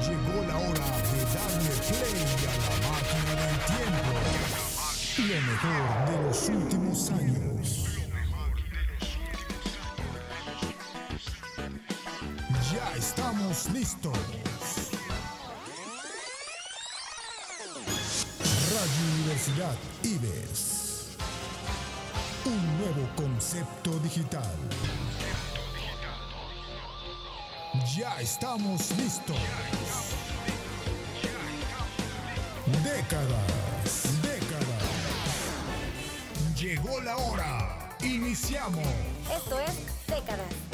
Llegó la hora de darle play a la máquina del tiempo. Lo mejor de los últimos años. Ya estamos listos. Radio Universidad IBES. Un nuevo concepto digital. Ya estamos listos. Décadas, décadas. Llegó la hora. Iniciamos. Esto es Décadas.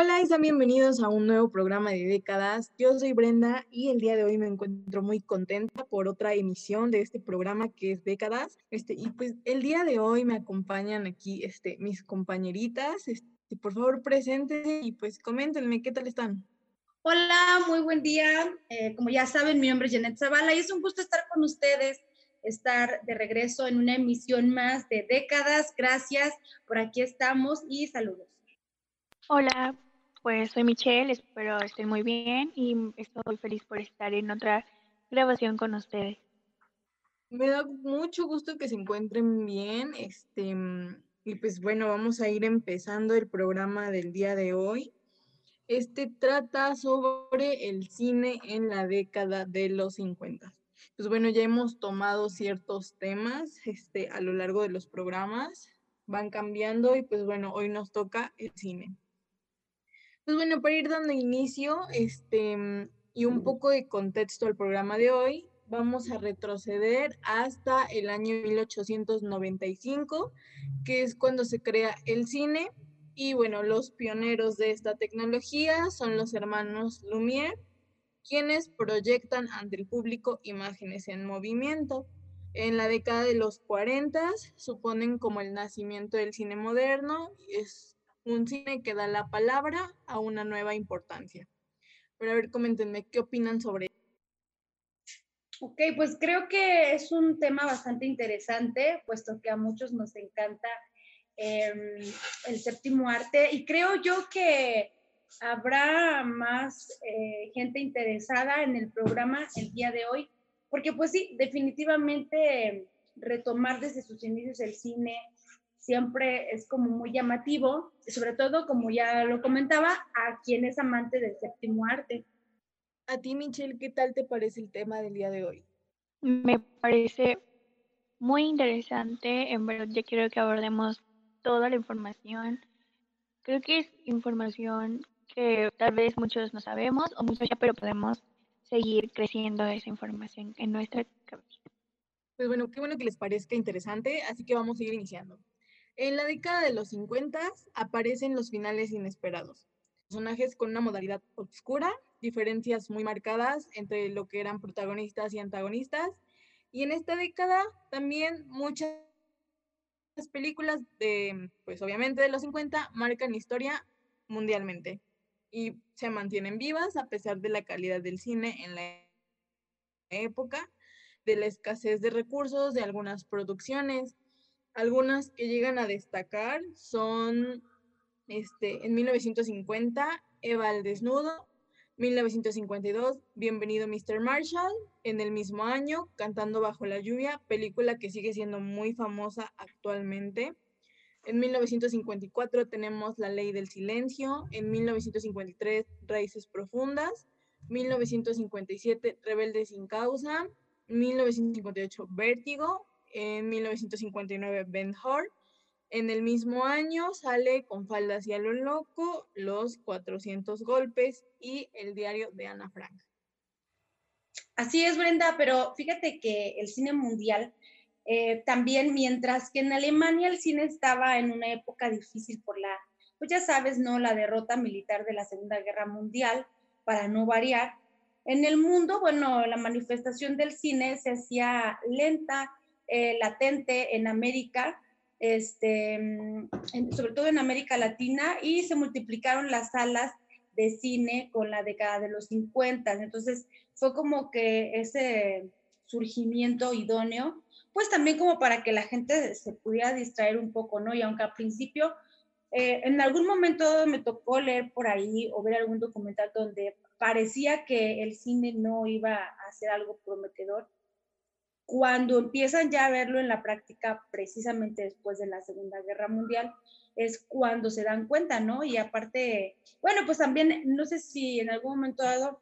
Hola y sean bienvenidos a un nuevo programa de décadas. Yo soy Brenda y el día de hoy me encuentro muy contenta por otra emisión de este programa que es Décadas. Este, y pues el día de hoy me acompañan aquí este, mis compañeritas. Este, por favor, preséntense y pues coméntenme qué tal están. Hola, muy buen día. Eh, como ya saben, mi nombre es Janet Zavala y es un gusto estar con ustedes, estar de regreso en una emisión más de décadas. Gracias, por aquí estamos y saludos. Hola, pues soy Michelle, espero estén muy bien y estoy feliz por estar en otra grabación con ustedes. Me da mucho gusto que se encuentren bien. Este, y pues bueno, vamos a ir empezando el programa del día de hoy. Este trata sobre el cine en la década de los 50. Pues bueno, ya hemos tomado ciertos temas este, a lo largo de los programas, van cambiando y pues bueno, hoy nos toca el cine. Pues bueno, para ir dando inicio este, mm, y un poco de contexto al programa de hoy, vamos a retroceder hasta el año 1895, que es cuando se crea el cine. Y bueno, los pioneros de esta tecnología son los hermanos Lumière, quienes proyectan ante el público imágenes en movimiento. En la década de los 40 suponen como el nacimiento del cine moderno, es un cine que da la palabra a una nueva importancia. Pero a ver, coméntenme, ¿qué opinan sobre Ok, pues creo que es un tema bastante interesante, puesto que a muchos nos encanta em, el séptimo arte y creo yo que habrá más eh, gente interesada en el programa el día de hoy, porque pues sí, definitivamente retomar desde sus inicios el cine, siempre es como muy llamativo, sobre todo como ya lo comentaba, a quien es amante del séptimo arte. A ti, Michelle, ¿qué tal te parece el tema del día de hoy? Me parece muy interesante, en verdad yo quiero que abordemos toda la información. Creo que es información que tal vez muchos no sabemos o muchos ya, pero podemos seguir creciendo esa información en nuestra cabeza. Pues bueno, qué bueno que les parezca interesante, así que vamos a ir iniciando. En la década de los 50 aparecen los finales inesperados. Personajes con una modalidad oscura, diferencias muy marcadas entre lo que eran protagonistas y antagonistas. Y en esta década también muchas películas de, pues obviamente de los 50, marcan historia mundialmente y se mantienen vivas a pesar de la calidad del cine en la época, de la escasez de recursos de algunas producciones algunas que llegan a destacar son este, en 1950, Eva al desnudo, 1952, Bienvenido Mr. Marshall, en el mismo año, Cantando bajo la lluvia, película que sigue siendo muy famosa actualmente. En 1954 tenemos La ley del silencio, en 1953 Raíces profundas, 1957 Rebelde sin causa, 1958 Vértigo, en 1959 Ben Hur. En el mismo año sale con faldas y a lo loco, los 400 golpes y el diario de Ana Frank. Así es, Brenda, pero fíjate que el cine mundial eh, también, mientras que en Alemania el cine estaba en una época difícil por la, pues ya sabes, ¿no? La derrota militar de la Segunda Guerra Mundial, para no variar. En el mundo, bueno, la manifestación del cine se hacía lenta, eh, latente en América, este, sobre todo en América Latina, y se multiplicaron las salas de cine con la década de los 50. Entonces fue como que ese surgimiento idóneo, pues también como para que la gente se pudiera distraer un poco, ¿no? Y aunque al principio eh, en algún momento me tocó leer por ahí o ver algún documental donde parecía que el cine no iba a ser algo prometedor. Cuando empiezan ya a verlo en la práctica, precisamente después de la Segunda Guerra Mundial, es cuando se dan cuenta, ¿no? Y aparte, bueno, pues también, no sé si en algún momento dado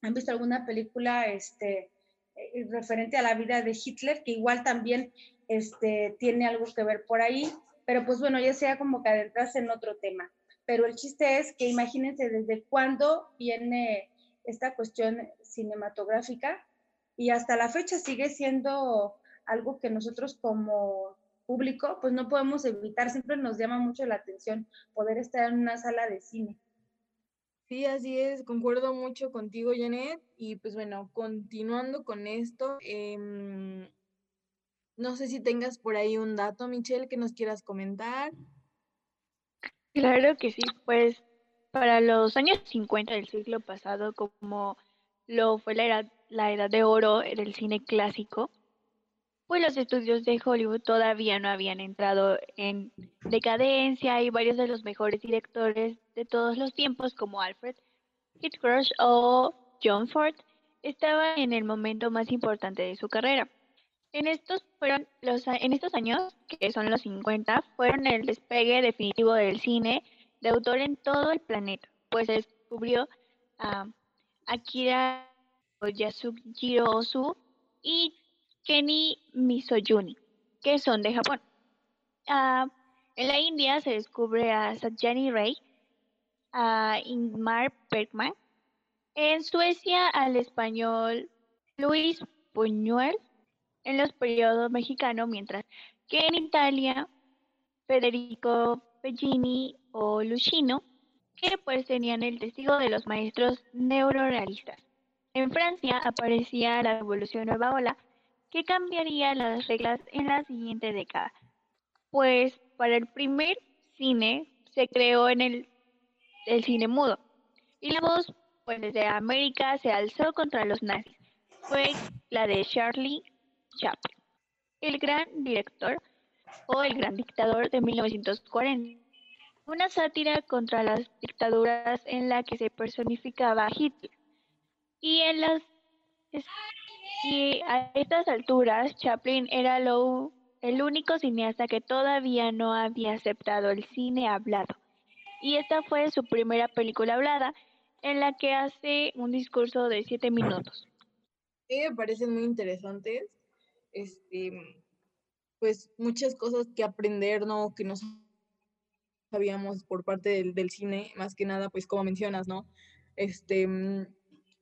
han visto alguna película este, eh, referente a la vida de Hitler, que igual también este, tiene algo que ver por ahí, pero pues bueno, ya sea como que adentrarse en otro tema. Pero el chiste es que imagínense desde cuándo viene esta cuestión cinematográfica y hasta la fecha sigue siendo algo que nosotros como público pues no podemos evitar, siempre nos llama mucho la atención poder estar en una sala de cine. Sí, así es, concuerdo mucho contigo, Janet. Y pues bueno, continuando con esto, em, no sé si tengas por ahí un dato, Michelle, que nos quieras comentar. Claro que sí, pues para los años 50 del siglo pasado, como lo fue la edad, la edad de oro del cine clásico, pues los estudios de Hollywood todavía no habían entrado en decadencia y varios de los mejores directores de todos los tiempos, como Alfred Hitchcock o John Ford, estaban en el momento más importante de su carrera. En estos, fueron los, en estos años, que son los 50, fueron el despegue definitivo del cine de autor en todo el planeta, pues descubrió a Akira Yasujiro Ozu y Kenny Misoyuni, que son de Japón. Ah, en la India se descubre a Satyani Ray, a Ingmar Bergman. En Suecia al español Luis Buñuel en los periodos mexicanos, mientras que en Italia Federico Bellini o Lucino, que pues tenían el testigo de los maestros neurorealistas. En Francia aparecía la Revolución Nueva Ola, que cambiaría las reglas en la siguiente década. Pues para el primer cine se creó en el, cine mudo, y la voz pues desde América se alzó contra los nazis. Fue la de Charlie Chaplin, el gran director o el gran dictador de 1940. Una sátira contra las dictaduras en la que se personificaba Hitler. Y en las y a estas alturas Chaplin era lo, el único cineasta que todavía no había aceptado el cine hablado. Y esta fue su primera película hablada en la que hace un discurso de siete minutos. Me parecen muy interesantes este, pues muchas cosas que aprender, ¿no? Que no sabíamos por parte del, del, cine, más que nada, pues como mencionas, ¿no? Este,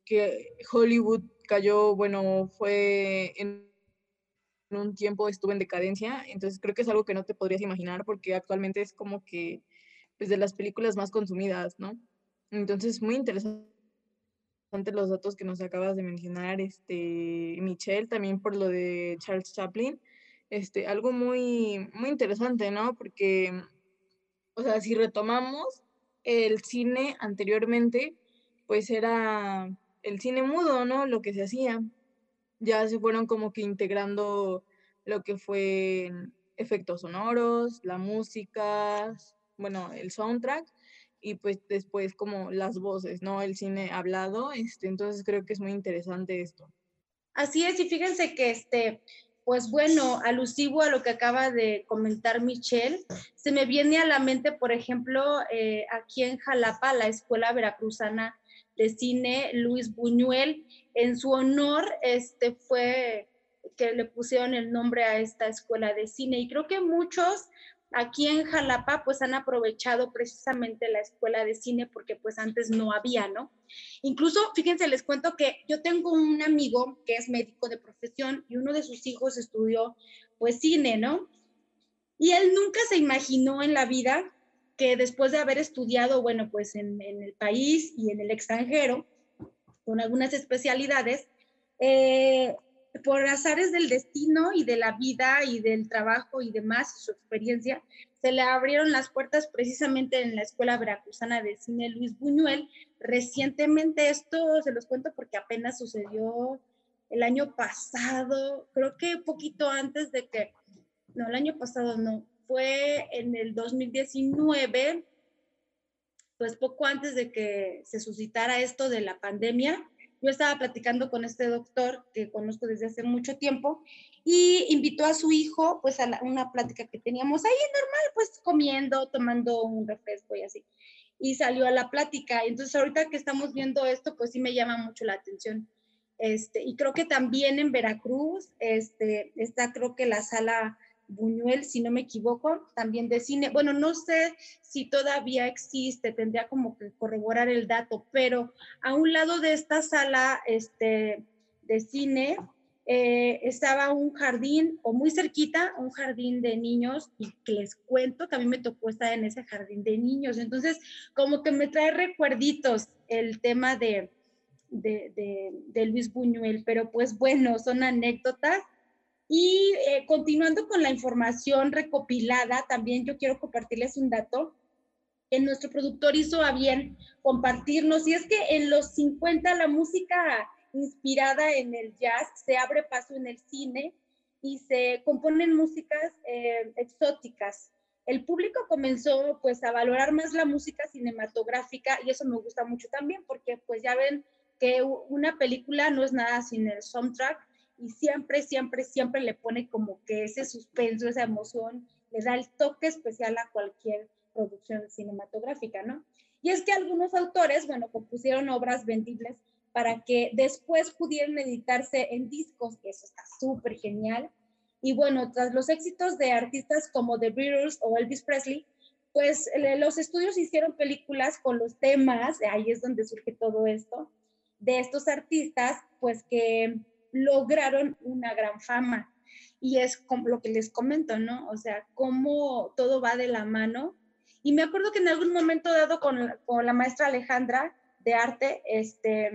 que Hollywood cayó, bueno, fue en un tiempo estuvo en decadencia, entonces creo que es algo que no te podrías imaginar porque actualmente es como que, pues de las películas más consumidas, ¿no? Entonces, muy interesante los datos que nos acabas de mencionar, este, Michelle, también por lo de Charles Chaplin, este, algo muy, muy interesante, ¿no? Porque, o sea, si retomamos el cine anteriormente, pues era el cine mudo, ¿no? Lo que se hacía. Ya se fueron como que integrando lo que fue efectos sonoros, la música, bueno, el soundtrack, y pues después como las voces, ¿no? El cine hablado, este, entonces creo que es muy interesante esto. Así es, y fíjense que este, pues bueno, alusivo a lo que acaba de comentar Michelle, se me viene a la mente, por ejemplo, eh, aquí en Jalapa, la Escuela Veracruzana de Cine Luis Buñuel, en su honor, este fue que le pusieron el nombre a esta escuela de cine y creo que muchos aquí en Jalapa pues han aprovechado precisamente la escuela de cine porque pues antes no había, ¿no? Incluso, fíjense, les cuento que yo tengo un amigo que es médico de profesión y uno de sus hijos estudió pues cine, ¿no? Y él nunca se imaginó en la vida que después de haber estudiado, bueno, pues en, en el país y en el extranjero, con algunas especialidades, eh, por azares del destino y de la vida y del trabajo y demás, su experiencia, se le abrieron las puertas precisamente en la Escuela Veracruzana de Cine Luis Buñuel. Recientemente esto se los cuento porque apenas sucedió el año pasado, creo que poquito antes de que, no, el año pasado no, fue en el 2019, pues poco antes de que se suscitara esto de la pandemia. Yo estaba platicando con este doctor que conozco desde hace mucho tiempo y invitó a su hijo pues a una plática que teníamos ahí normal, pues comiendo, tomando un refresco y así. Y salió a la plática. Entonces ahorita que estamos viendo esto, pues sí me llama mucho la atención. Este, y creo que también en Veracruz este, está creo que la sala Buñuel, si no me equivoco, también de cine. Bueno, no sé si todavía existe, tendría como que corroborar el dato, pero a un lado de esta sala este, de cine eh, estaba un jardín, o muy cerquita, un jardín de niños, y que les cuento que a mí me tocó estar en ese jardín de niños. Entonces, como que me trae recuerditos el tema de, de, de Luis Buñuel, pero pues bueno, son anécdotas y eh, continuando con la información recopilada, también yo quiero compartirles un dato que nuestro productor hizo a bien compartirnos, y es que en los 50 la música inspirada en el jazz se abre paso en el cine y se componen músicas eh, exóticas. El público comenzó pues a valorar más la música cinematográfica y eso me gusta mucho también porque pues ya ven que una película no es nada sin el soundtrack y siempre, siempre, siempre le pone como que ese suspenso, esa emoción, le da el toque especial a cualquier producción cinematográfica, ¿no? Y es que algunos autores, bueno, compusieron obras vendibles para que después pudieran editarse en discos, que eso está súper genial. Y bueno, tras los éxitos de artistas como The Beatles o Elvis Presley, pues los estudios hicieron películas con los temas, ahí es donde surge todo esto, de estos artistas, pues que lograron una gran fama. Y es como lo que les comento, ¿no? O sea, cómo todo va de la mano. Y me acuerdo que en algún momento dado con, con la maestra Alejandra de arte, este,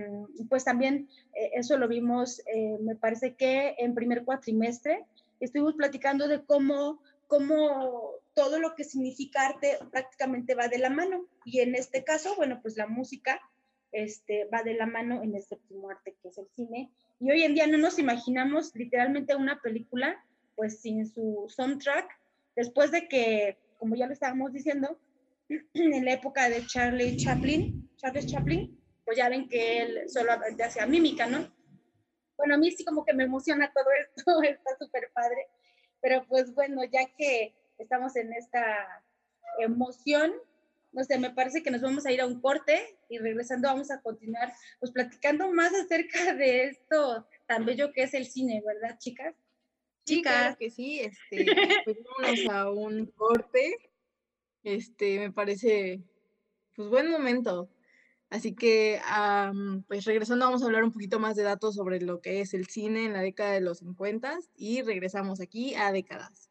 pues también eh, eso lo vimos, eh, me parece que en primer cuatrimestre, estuvimos platicando de cómo, cómo todo lo que significa arte prácticamente va de la mano. Y en este caso, bueno, pues la música este, va de la mano en el séptimo arte, que es el cine. Y hoy en día no nos imaginamos literalmente una película pues sin su soundtrack, después de que, como ya lo estábamos diciendo, en la época de Charlie Chaplin, Charles Chaplin, pues ya ven que él solo hacía mímica, ¿no? Bueno, a mí sí como que me emociona todo esto, está súper padre, pero pues bueno, ya que estamos en esta emoción, no sé, me parece que nos vamos a ir a un corte y regresando vamos a continuar pues platicando más acerca de esto tan bello que es el cine, ¿verdad, chicas? Sí, claro que sí, este, pues vámonos a un corte, este, me parece, pues buen momento. Así que, pues regresando vamos a hablar un poquito más de datos sobre lo que es el cine en la década de los 50 y regresamos aquí a décadas.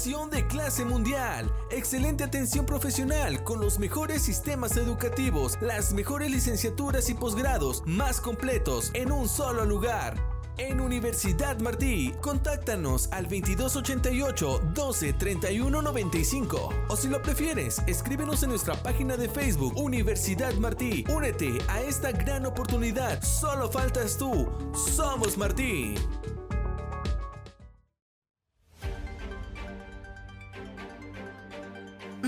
De clase mundial, excelente atención profesional con los mejores sistemas educativos, las mejores licenciaturas y posgrados más completos en un solo lugar. En Universidad Martí, contáctanos al 2288 12 31 95 o si lo prefieres, escríbenos en nuestra página de Facebook Universidad Martí. Únete a esta gran oportunidad. Solo faltas tú. Somos Martí.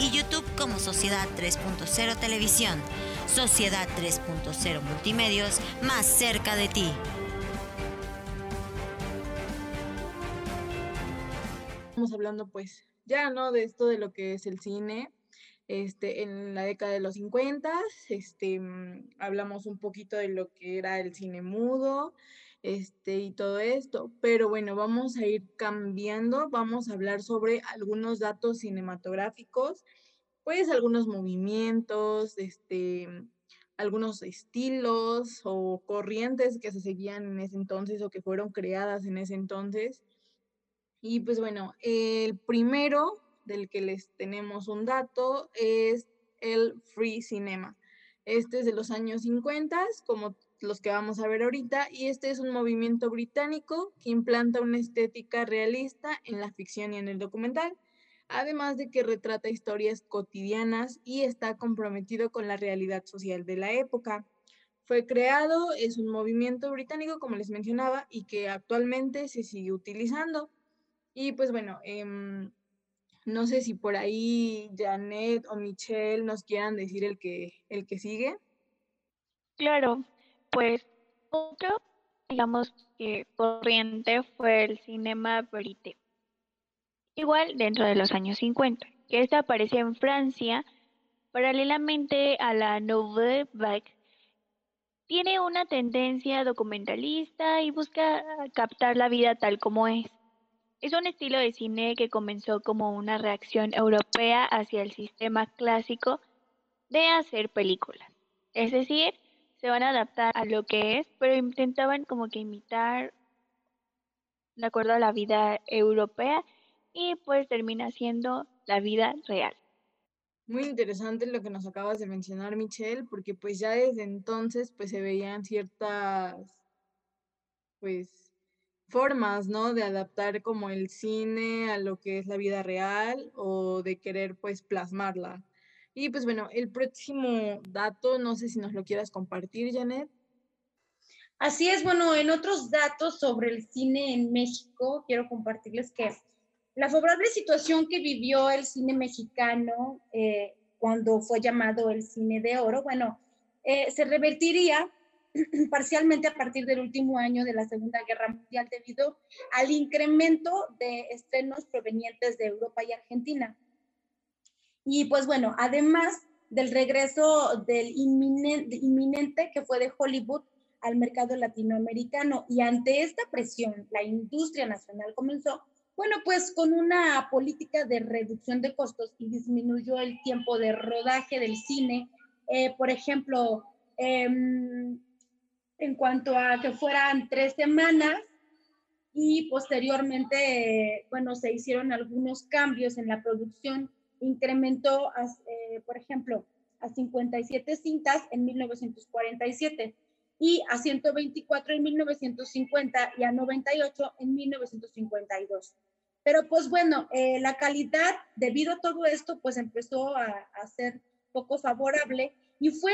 y YouTube como Sociedad 3.0 Televisión. Sociedad 3.0 Multimedios, más cerca de ti. Estamos hablando pues ya, ¿no? De esto de lo que es el cine. Este, en la década de los 50, este, mm, hablamos un poquito de lo que era el cine mudo, este, y todo esto. Pero bueno, vamos a ir cambiando, vamos a hablar sobre algunos datos cinematográficos, pues algunos movimientos, este, algunos estilos o corrientes que se seguían en ese entonces o que fueron creadas en ese entonces. Y pues bueno, el primero del que les tenemos un dato es el Free Cinema. Este es de los años 50, como los que vamos a ver ahorita, y este es un movimiento británico que implanta una estética realista en la ficción y en el documental, además de que retrata historias cotidianas y está comprometido con la realidad social de la época. Fue creado, es un movimiento británico, como les mencionaba, y que actualmente se sigue utilizando. Y pues bueno, em, no sé si por ahí Janet o Michelle nos quieran decir el que, el que sigue. Claro, pues otro, digamos que corriente fue el cinema verité. Igual dentro de los años 50, que esta aparece en Francia paralelamente a la Nouvelle Vague. Tiene una tendencia documentalista y busca captar la vida tal como es. Es un estilo de cine que comenzó como una reacción europea hacia el sistema clásico de hacer películas. Es decir, se van a adaptar a lo que es, pero intentaban como que imitar de acuerdo a la vida europea y pues termina siendo la vida real. Muy interesante lo que nos acabas de mencionar, Michelle, porque pues ya desde entonces pues se veían ciertas pues formas, ¿no? De adaptar como el cine a lo que es la vida real o de querer pues plasmarla. Y pues bueno, el próximo dato, no sé si nos lo quieras compartir, Janet. Así es, bueno, en otros datos sobre el cine en México, quiero compartirles que la favorable situación que vivió el cine mexicano eh, cuando fue llamado el cine de oro, bueno, eh, se revertiría parcialmente a partir del último año de la Segunda Guerra Mundial debido al incremento de estrenos provenientes de Europa y Argentina. Y pues bueno, además del regreso del inminente, que fue de Hollywood al mercado latinoamericano y ante esta presión, la industria nacional comenzó, bueno, pues con una política de reducción de costos y disminuyó el tiempo de rodaje del cine. Eh, por ejemplo, em, en cuanto a que fueran tres semanas y posteriormente, bueno, se hicieron algunos cambios en la producción incrementó, eh, por ejemplo, a 57 cintas en 1947 y a 124 en 1950 y a 98 en 1952. Pero pues bueno, eh, la calidad, debido a todo esto, pues empezó a, ser poco favorable y fue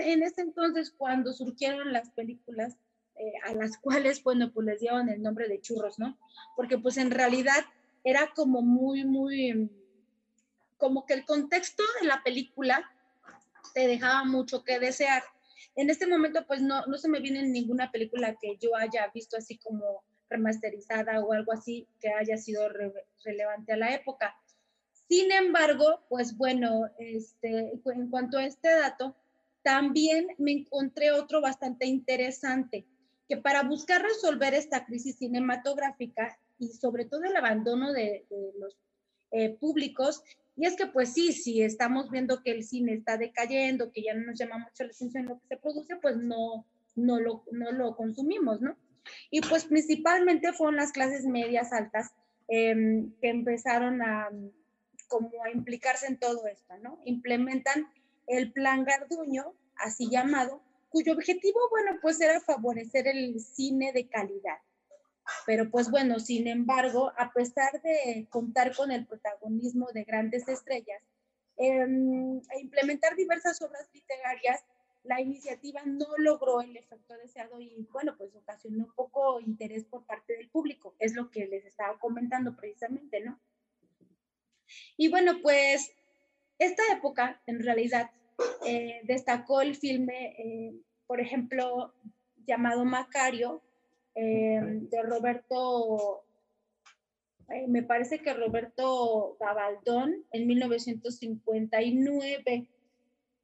en ese entonces cuando surgieron las películas eh, a las cuales, bueno, pues les dieron el nombre de churros, ¿no? Porque pues en realidad era como muy, muy como que el contexto de la película te dejaba mucho que desear. En este momento, pues no, no se me viene ninguna película que yo haya visto así como remasterizada o algo así que haya sido relevante a la época. Sin embargo, pues bueno, este, en cuanto a este dato, también me encontré otro bastante interesante, que para buscar resolver esta crisis cinematográfica y sobre todo el abandono de, los eh, públicos, y es que pues sí, si estamos viendo que el cine está decayendo, que ya no nos llama mucho la atención lo que se produce, pues no, no, lo, no lo consumimos, ¿no? Y pues principalmente fueron las clases medias altas em, que empezaron a como a implicarse en todo esto, ¿no? Implementan el plan Garduño, así llamado, cuyo objetivo, bueno, pues era favorecer el cine de calidad. Pero pues bueno, sin embargo, a pesar de contar con el protagonismo de grandes estrellas em, e implementar diversas obras literarias, la iniciativa no logró el efecto deseado y bueno, pues ocasionó poco interés por parte del público. Es lo que les estaba comentando precisamente, ¿no? Y bueno, pues esta época en realidad eh, destacó el filme, eh, por ejemplo, llamado Macario, eh, de Roberto, me parece que Roberto Gabaldón, en 1959.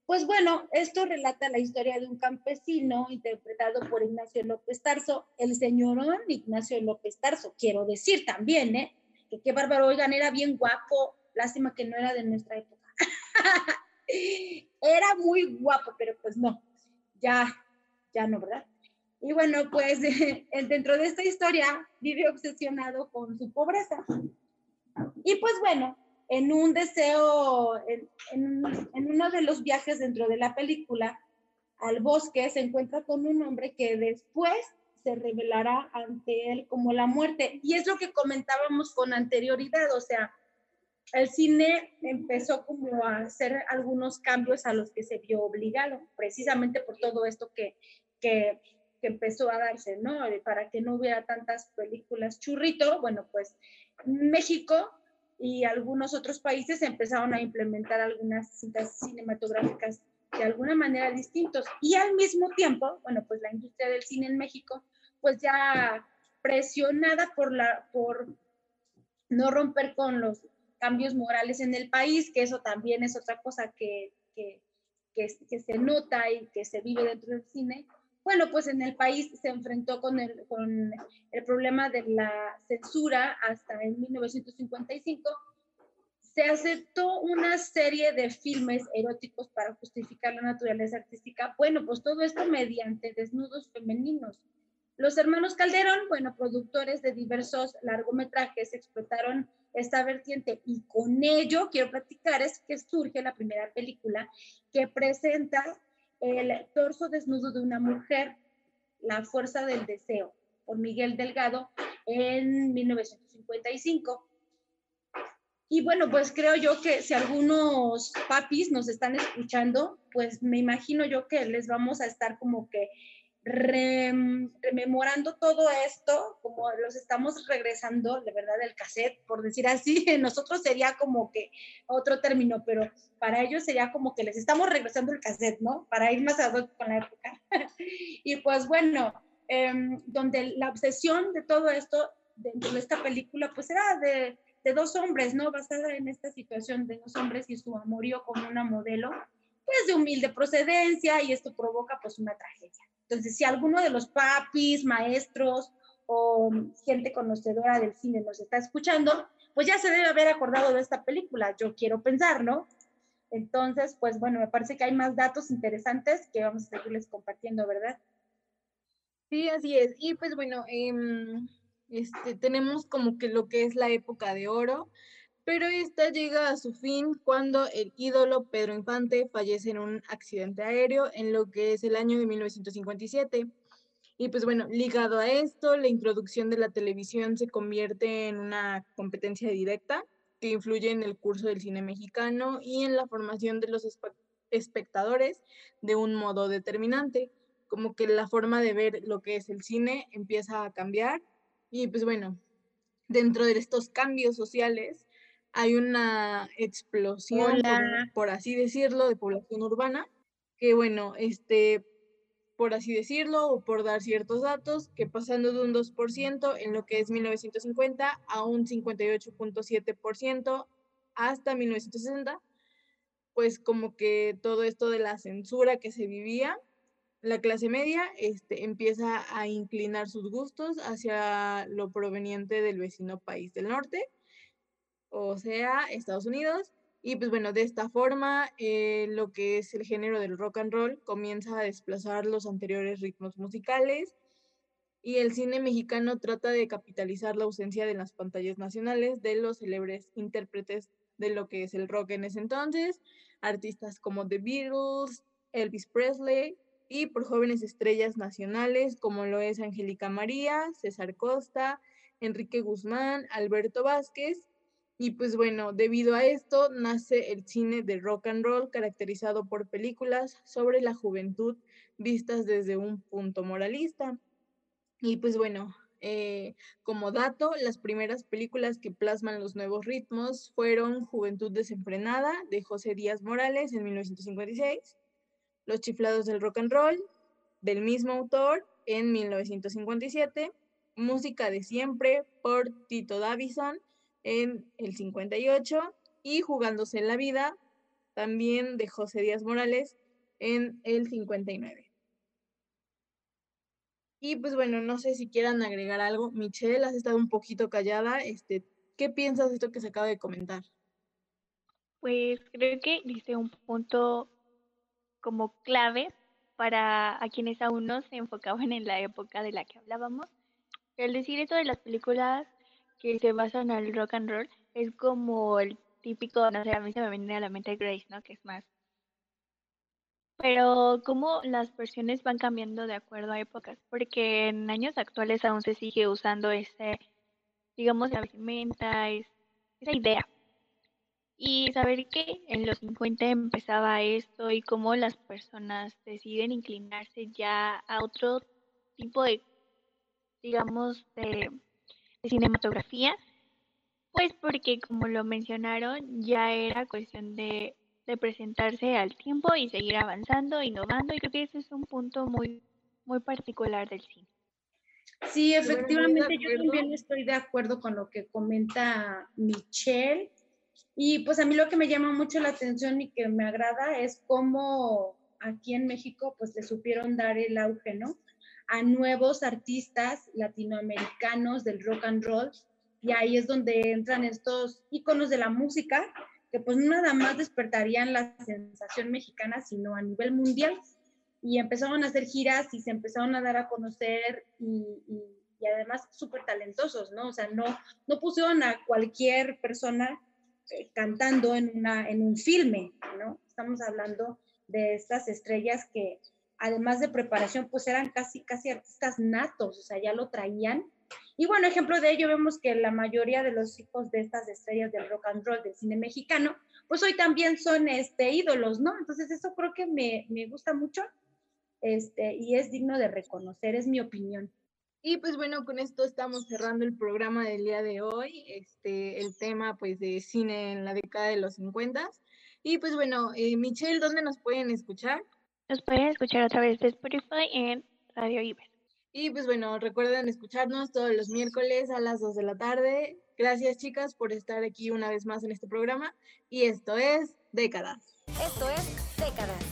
Pues bueno, esto relata la historia de un campesino interpretado por Ignacio López Tarso, el señorón Ignacio López Tarso, quiero decir también, ¿eh? Que qué bárbaro, oigan, era bien guapo, lástima que no era de nuestra época. Era muy guapo, pero pues no, ya, ya no, ¿verdad? Y bueno, pues dentro de esta historia vive obsesionado con su pobreza. Y pues bueno, en un deseo, en, en, uno de los viajes dentro de la película al bosque, se encuentra con un hombre que después se revelará ante él como la muerte. Y es lo que comentábamos con anterioridad, o sea, el cine empezó como a hacer algunos cambios a los que se vio obligado, precisamente por todo esto que, que, empezó a darse, ¿no? Para que no hubiera tantas películas churrito, bueno, pues México y algunos otros países empezaron a implementar algunas cintas cinematográficas de alguna manera distintos. Y al mismo tiempo, bueno, pues la industria del cine en México, pues ya presionada por la, por no romper con los cambios morales en el país, que eso también es otra cosa que, que, que, se nota y que se vive dentro del cine. Bueno, pues en el país se enfrentó con el, con el problema de la censura hasta en 1955. Se aceptó una serie de filmes eróticos para justificar la naturaleza artística. Bueno, pues todo esto mediante desnudos femeninos. Los hermanos Calderón, bueno, productores de diversos largometrajes, explotaron esta vertiente y con ello quiero platicar es que surge la primera película que presenta el torso desnudo de una mujer, La fuerza del deseo, por Miguel Delgado en 1955. Y bueno, pues creo yo que si algunos papis nos están escuchando, pues me imagino yo que les vamos a estar como que rememorando todo esto, como los estamos regresando, de verdad, del cassette, por decir así, nosotros sería como que otro término, pero para ellos sería como que les estamos regresando el cassette, ¿no? Para ir más a con la época. y pues bueno, em, donde la obsesión de todo esto, dentro de esta película, pues era de, de dos hombres, ¿no? Basada en esta situación de dos hombres y su amorío con una modelo, pues de humilde procedencia y esto provoca pues una tragedia. Entonces, si alguno de los papis, maestros o gente conocedora del cine nos está escuchando, pues ya se debe haber acordado de esta película, yo quiero pensar, ¿no? Entonces, pues bueno, me parece que hay más datos interesantes que vamos a seguirles compartiendo, ¿verdad? Sí, así es. Y pues bueno, em, este, tenemos como que lo que es la época de oro, pero esta llega a su fin cuando el ídolo Pedro Infante fallece en un accidente aéreo en lo que es el año de 1957. Y pues bueno, ligado a esto, la introducción de la televisión se convierte en una competencia directa que influye en el curso del cine mexicano y en la formación de los espectadores de un modo determinante, como que la forma de ver lo que es el cine empieza a cambiar. Y pues bueno, dentro de estos cambios sociales, hay una explosión, por, así decirlo, de población urbana, que bueno, este, por así decirlo, o por dar ciertos datos, que pasando de un 2% en lo que es 1950 a un 58.7% hasta 1960, pues como que todo esto de la censura que se vivía, la clase media este, empieza a inclinar sus gustos hacia lo proveniente del vecino país del norte, o sea, Estados Unidos. Y pues bueno, de esta forma, eh, lo que es el género del rock and roll comienza a desplazar los anteriores ritmos musicales y el cine mexicano trata de capitalizar la ausencia de las pantallas nacionales de los célebres intérpretes de lo que es el rock en ese entonces, artistas como The Beatles, Elvis Presley y por jóvenes estrellas nacionales como lo es Angélica María, César Costa, Enrique Guzmán, Alberto Vázquez. Y pues bueno, debido a esto nace el cine de rock and roll caracterizado por películas sobre la juventud vistas desde un punto moralista. Y pues bueno, eh, como dato, las primeras películas que plasman los nuevos ritmos fueron Juventud desenfrenada de José Díaz Morales en 1956, Los chiflados del rock and roll del mismo autor en 1957, Música de siempre por Tito Davison en el 58 y Jugándose en la vida también de José Díaz Morales en el 59. Y pues bueno, no sé si quieran agregar algo. Michelle, has estado un poquito callada. Este, ¿Qué piensas de esto que se acaba de comentar? Pues creo que dice un punto como clave para a quienes aún no se enfocaban en la época de la que hablábamos. El decir esto de las películas que se basan el rock and roll es como el típico, no sé, a mí se me viene a la mente Grace, ¿no? Que es más pero cómo las versiones van cambiando de acuerdo a épocas, porque en años actuales aún se sigue usando ese, digamos, la vestimenta, esa idea. Y saber que en los 50 empezaba esto y cómo las personas deciden inclinarse ya a otro tipo de, digamos, de cinematografía, pues porque como lo mencionaron, ya era cuestión de de presentarse al tiempo y seguir avanzando, innovando, y creo que ese es un punto muy, muy particular del cine. Sí, efectivamente, yo también estoy de acuerdo con lo que comenta Michelle. Y pues a mí lo que me llama mucho la atención y que me agrada es cómo aquí en México pues le supieron dar el auge, ¿no? A nuevos artistas latinoamericanos del rock and roll. Y ahí es donde entran estos íconos de la música que pues nada más despertarían la sensación mexicana, sino a nivel mundial. Y empezaron a hacer giras y se empezaron a dar a conocer y, y, además súper talentosos, ¿no? O sea, no, no pusieron a cualquier persona eh, cantando en, una, en un filme, ¿no? Estamos hablando de estas estrellas que además de preparación, pues eran casi, casi artistas natos, o sea, ya lo traían y bueno, ejemplo de ello vemos que la mayoría de los hijos de estas estrellas del rock and roll del cine mexicano, pues hoy también son este, ídolos, ¿no? Entonces eso creo que me, me gusta mucho este, y es digno de reconocer, es mi opinión. Y pues bueno, con esto estamos cerrando el programa del día de hoy, este, el tema pues de cine en la década de los 50. Y pues bueno, eh, Michelle, ¿dónde nos pueden escuchar? Nos pueden escuchar a través de Spotify en Radio Iber. Y pues bueno, recuerden escucharnos todos los miércoles a las 2 de la tarde. Gracias chicas por estar aquí una vez más en este programa. Y esto es Décadas. Esto es Décadas.